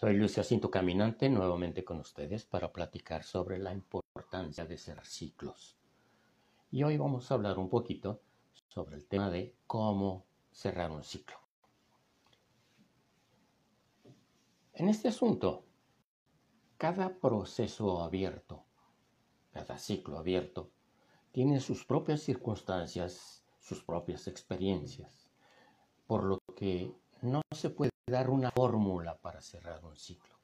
Soy Luis Jacinto Caminante, nuevamente con ustedes para platicar sobre la importancia de cerrar ciclos. Y hoy vamos a hablar un poquito sobre el tema de cómo cerrar un ciclo. En este asunto, cada proceso abierto, cada ciclo abierto, tiene sus propias circunstancias, sus propias experiencias, por lo que no se puede dar una fórmula para cerrar un ciclo.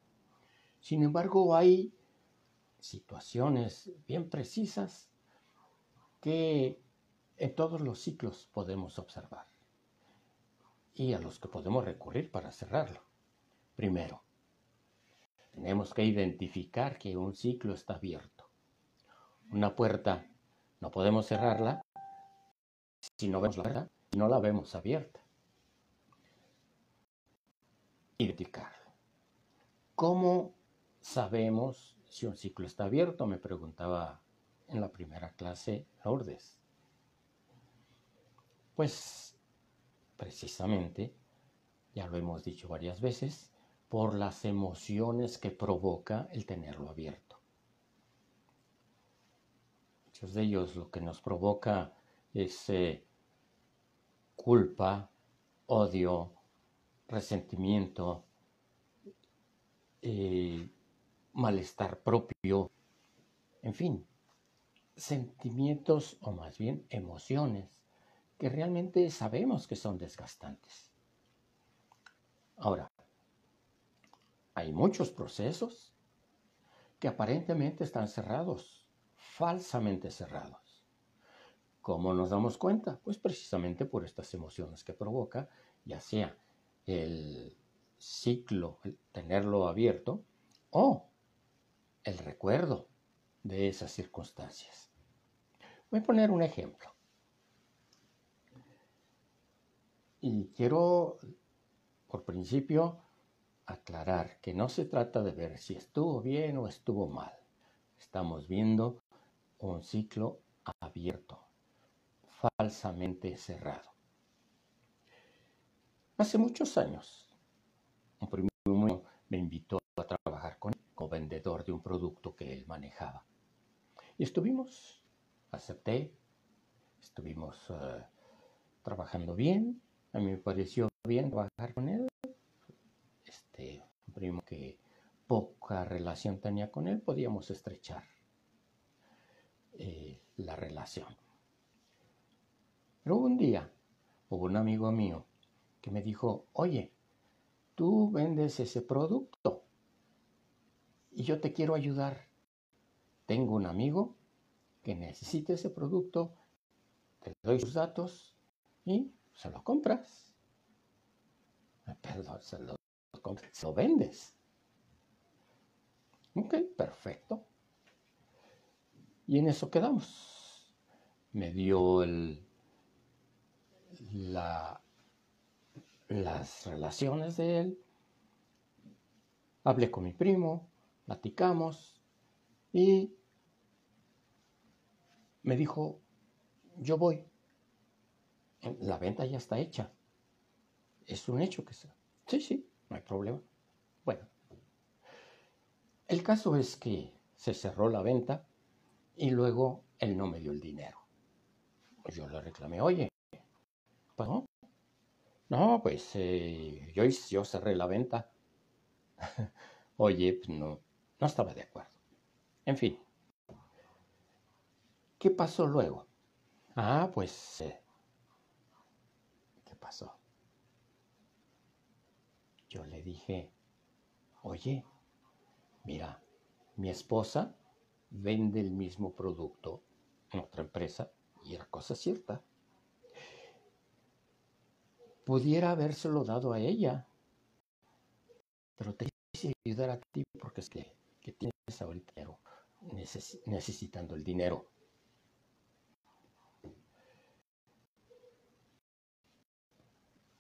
Sin embargo, hay situaciones bien precisas que en todos los ciclos podemos observar y a los que podemos recurrir para cerrarlo. Primero, tenemos que identificar que un ciclo está abierto. Una puerta no podemos cerrarla si no vemos la puerta y no la vemos abierta identificar. ¿Cómo sabemos si un ciclo está abierto? Me preguntaba en la primera clase Lourdes. Pues precisamente, ya lo hemos dicho varias veces, por las emociones que provoca el tenerlo abierto. Muchos de ellos lo que nos provoca es eh, culpa, odio, resentimiento, eh, malestar propio, en fin, sentimientos o más bien emociones que realmente sabemos que son desgastantes. Ahora, hay muchos procesos que aparentemente están cerrados, falsamente cerrados. ¿Cómo nos damos cuenta? Pues precisamente por estas emociones que provoca, ya sea el ciclo, el tenerlo abierto, o el recuerdo de esas circunstancias. Voy a poner un ejemplo. Y quiero, por principio, aclarar que no se trata de ver si estuvo bien o estuvo mal. Estamos viendo un ciclo abierto, falsamente cerrado. Hace muchos años, un primo me invitó a trabajar con él como vendedor de un producto que él manejaba. Y estuvimos, acepté, estuvimos eh, trabajando bien, a mí me pareció bien trabajar con él. Este, un primo que poca relación tenía con él, podíamos estrechar eh, la relación. Pero un día hubo un amigo mío me dijo, oye, tú vendes ese producto y yo te quiero ayudar. Tengo un amigo que necesita ese producto, te doy sus datos y se lo compras. Perdón, se lo, se lo vendes. Ok, perfecto. Y en eso quedamos. Me dio el, la, las relaciones de él. Hablé con mi primo, platicamos y me dijo, yo voy. La venta ya está hecha. Es un hecho que sea. Sí, sí, no hay problema. Bueno, el caso es que se cerró la venta y luego él no me dio el dinero. Yo le reclamé, oye, ¿pasó? No, pues eh, yo, yo cerré la venta. Oye, pues no, no estaba de acuerdo. En fin. ¿Qué pasó luego? Ah, pues... Eh, ¿Qué pasó? Yo le dije, oye, mira, mi esposa vende el mismo producto en otra empresa y era cosa cierta pudiera habérselo dado a ella. Pero te quise ayudar a ti porque es que, tienes ahorita dinero, necesitando el dinero.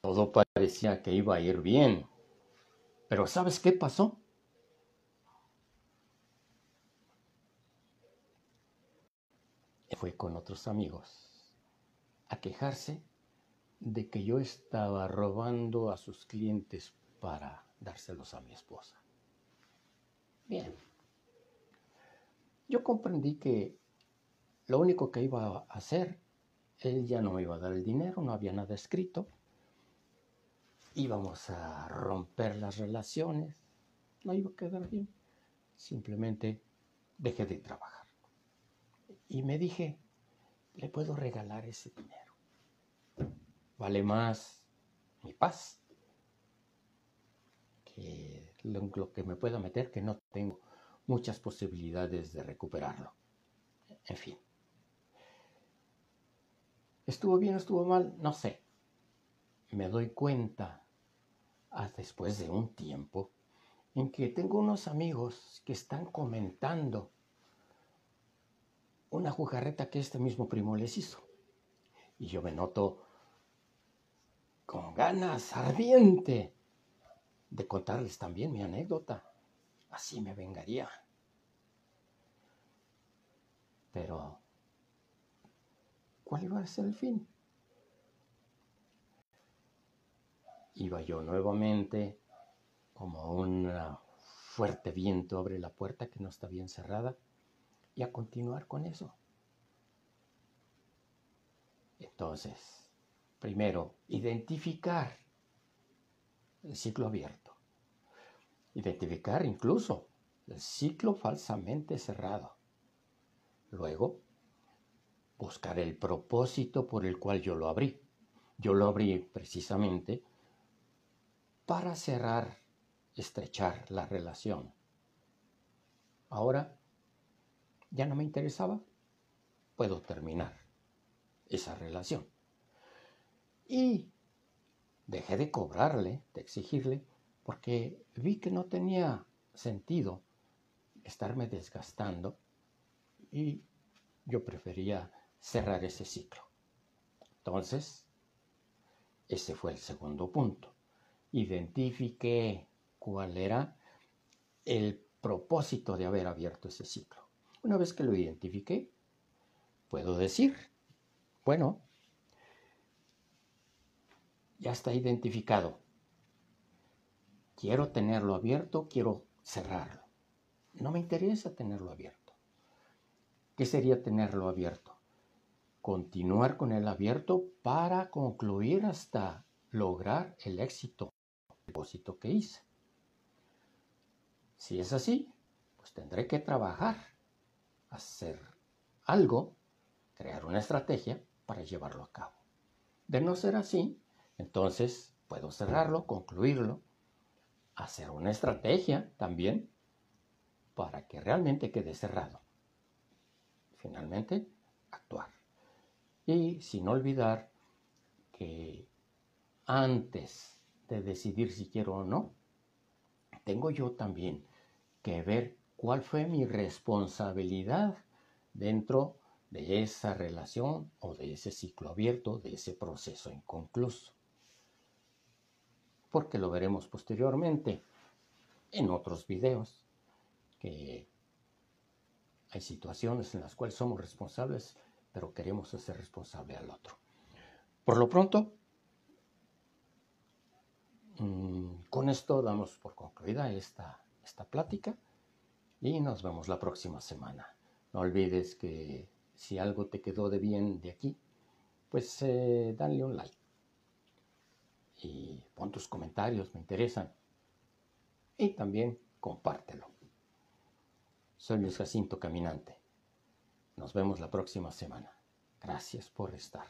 Todo parecía que iba a ir bien. Pero ¿sabes qué pasó? Fue con otros amigos a quejarse de que yo estaba robando a sus clientes para dárselos a mi esposa. Bien. Yo comprendí que lo único que iba a hacer, él ya no me iba a dar el dinero, no había nada escrito. Íbamos a romper las relaciones, no iba a quedar bien. Simplemente dejé de trabajar. Y me dije, le puedo regalar ese dinero. Vale más mi paz que lo, que me pueda meter, que no tengo muchas posibilidades de recuperarlo. En fin. ¿Estuvo bien o estuvo mal? No sé. Me doy cuenta, ah, después de un tiempo, en que tengo unos amigos que están comentando una jugarreta que este mismo primo les hizo. Y yo me noto con ganas ardiente de contarles también mi anécdota. Así me vengaría. Pero, ¿cuál iba a ser el fin? Iba yo nuevamente, como un fuerte viento abre la puerta que no está bien cerrada, y a continuar con eso. Entonces, primero, identificar el ciclo abierto. Identificar incluso el ciclo falsamente cerrado. Luego, buscar el propósito por el cual yo lo abrí. Yo lo abrí precisamente para cerrar, estrechar la relación. Ahora, ya no me interesaba, puedo terminar esa relación. Y dejé de cobrarle, de exigirle, porque vi que no tenía sentido estarme desgastando y yo prefería cerrar ese ciclo. Entonces, ese fue el segundo punto. Identifiqué cuál era el propósito de haber abierto ese ciclo. Una vez que lo identifiqué, puedo decir, bueno, ya está identificado. Quiero tenerlo abierto, quiero cerrarlo. No me interesa tenerlo abierto. ¿Qué sería tenerlo abierto? Continuar con el abierto para concluir hasta lograr el éxito, el propósito que hice. Si es así, pues tendré que trabajar, hacer algo, crear una estrategia para llevarlo a cabo. De no ser así, entonces, puedo cerrarlo, concluirlo, hacer una estrategia también para que realmente quede cerrado. Finalmente, actuar. Y sin olvidar que antes de decidir si quiero o no, tengo yo también que ver cuál fue mi responsabilidad dentro de esa relación o de ese ciclo abierto, de ese proceso inconcluso porque lo veremos posteriormente en otros videos, que hay situaciones en las cuales somos responsables, pero queremos hacer responsable al otro. Por lo pronto, mm, con esto damos por concluida esta, esta plática y nos vemos la próxima semana. No olvides que si algo te quedó de bien de aquí, pues eh, dale un like y pon tus comentarios, me interesan. Y también compártelo. Soy Luis Jacinto Caminante. Nos vemos la próxima semana. Gracias por estar.